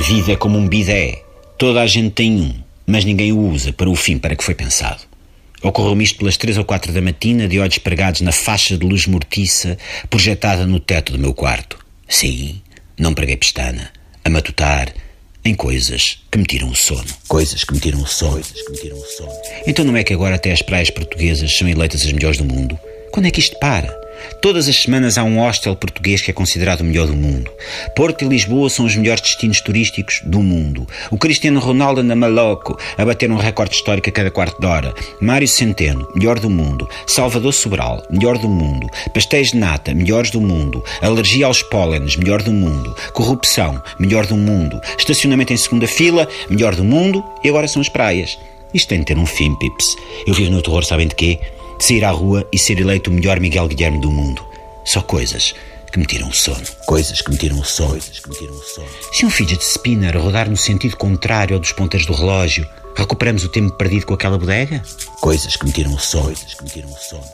A vida é como um bidé. Toda a gente tem um, mas ninguém o usa para o fim para que foi pensado. Ocorreu-me isto pelas três ou quatro da matina, de olhos pregados na faixa de luz mortiça projetada no teto do meu quarto. Sim, não preguei pestana. A matutar em coisas que me tiram o sono. Coisas que me tiram o sono. Coisas que me tiram o sono. Então não é que agora até as praias portuguesas são eleitas as melhores do mundo? Quando é que isto para? Todas as semanas há um hostel português que é considerado o melhor do mundo. Porto e Lisboa são os melhores destinos turísticos do mundo. O Cristiano Ronaldo anda maluco a bater um recorde histórico a cada quarto de hora. Mário Centeno, melhor do mundo. Salvador Sobral, melhor do mundo. Pastéis de nata, melhores do mundo. Alergia aos pólenes, melhor do mundo. Corrupção, melhor do mundo. Estacionamento em segunda fila, melhor do mundo. E agora são as praias. Isto tem de ter um fim, pips. Eu vivo no terror, sabem de quê? De sair à rua e ser eleito o melhor Miguel Guilherme do mundo. Só coisas que me tiram o sono. Coisas que me tiram o sono. Coisas que me tiram o sono. Se um fidget spinner rodar no sentido contrário ao dos ponteiros do relógio, recuperamos o tempo perdido com aquela bodega? Coisas que me tiram o sono. Coisas que me tiram o sono.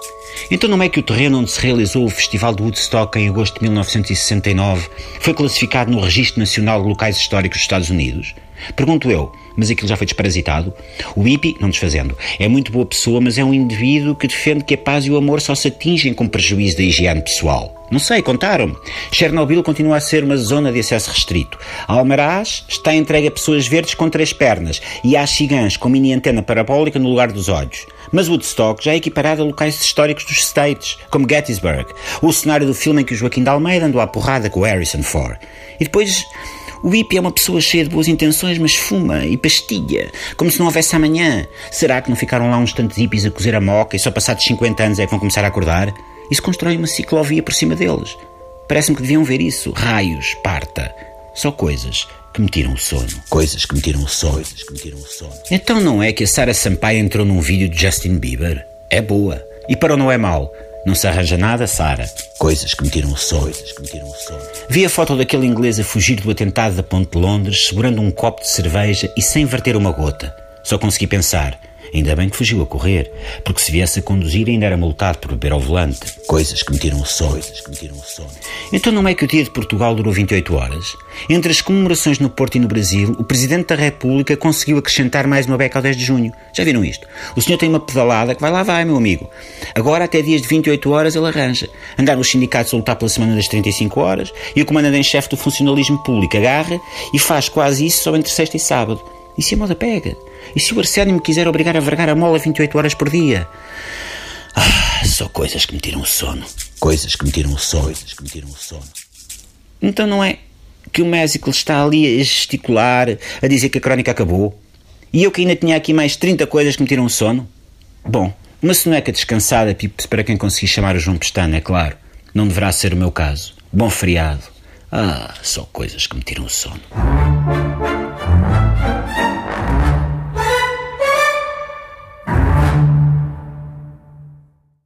Então não é que o terreno onde se realizou o Festival de Woodstock em agosto de 1969 foi classificado no Registro Nacional de Locais Históricos dos Estados Unidos? Pergunto eu, mas aquilo já foi desparasitado? O hippie, não desfazendo, é muito boa pessoa, mas é um indivíduo que defende que a paz e o amor só se atingem com prejuízo da higiene pessoal. Não sei, contaram-me. Chernobyl continua a ser uma zona de acesso restrito. Almaraz está entregue a pessoas verdes com três pernas e há cigãs com mini antena parabólica no lugar dos olhos. Mas Woodstock já é equiparado a locais históricos dos States, como Gettysburg, o cenário do filme em que o Joaquim de Almeida andou à porrada com o Harrison Ford. E depois o hippie é uma pessoa cheia de boas intenções, mas fuma e pastilha, como se não houvesse amanhã. Será que não ficaram lá uns tantos hippies a cozer a moca e só passados 50 anos é que vão começar a acordar? E se constrói uma ciclovia por cima deles? Parece-me que deviam ver isso. Raios, parta. Só coisas que me tiram o sono. Coisas que me tiram o sono. Coisas que me tiram o sono. Então não é que a Sara Sampaio entrou num vídeo de Justin Bieber? É boa. E para o não é mau. Não se arranja nada, Sara. Coisas que me tiram o sono. Coisas que me tiram o sono. Vi a foto daquele inglês a fugir do atentado da Ponte de Londres, segurando um copo de cerveja e sem verter uma gota. Só consegui pensar. Ainda bem que fugiu a correr, porque se viesse a conduzir ainda era multado por beber ao volante. Coisas que me tiram o sono. Coisas que me tiram o sono. Então não é que o dia de Portugal durou 28 horas? Entre as comemorações no Porto e no Brasil, o Presidente da República conseguiu acrescentar mais uma beca ao 10 de junho. Já viram isto? O senhor tem uma pedalada que vai lá vai, meu amigo. Agora até dias de 28 horas ele arranja. Andaram os sindicatos a lutar pela semana das 35 horas e o comandante-em-chefe do funcionalismo público agarra e faz quase isso só entre sexta e sábado. E se a moda pega? E se o Arsénio me quiser obrigar a vergar a mola 28 horas por dia? Ah, só coisas que me tiram o sono. Coisas que me tiram o sono. Coisas que me tiram o sono. Então não é que o Mésico está ali a gesticular, a dizer que a crónica acabou? E eu que ainda tinha aqui mais 30 coisas que me tiram o sono? Bom, uma soneca descansada, pips, para quem conseguir chamar o João Pestana, é claro. Não deverá ser o meu caso. Bom feriado. Ah, só coisas que me tiram o sono.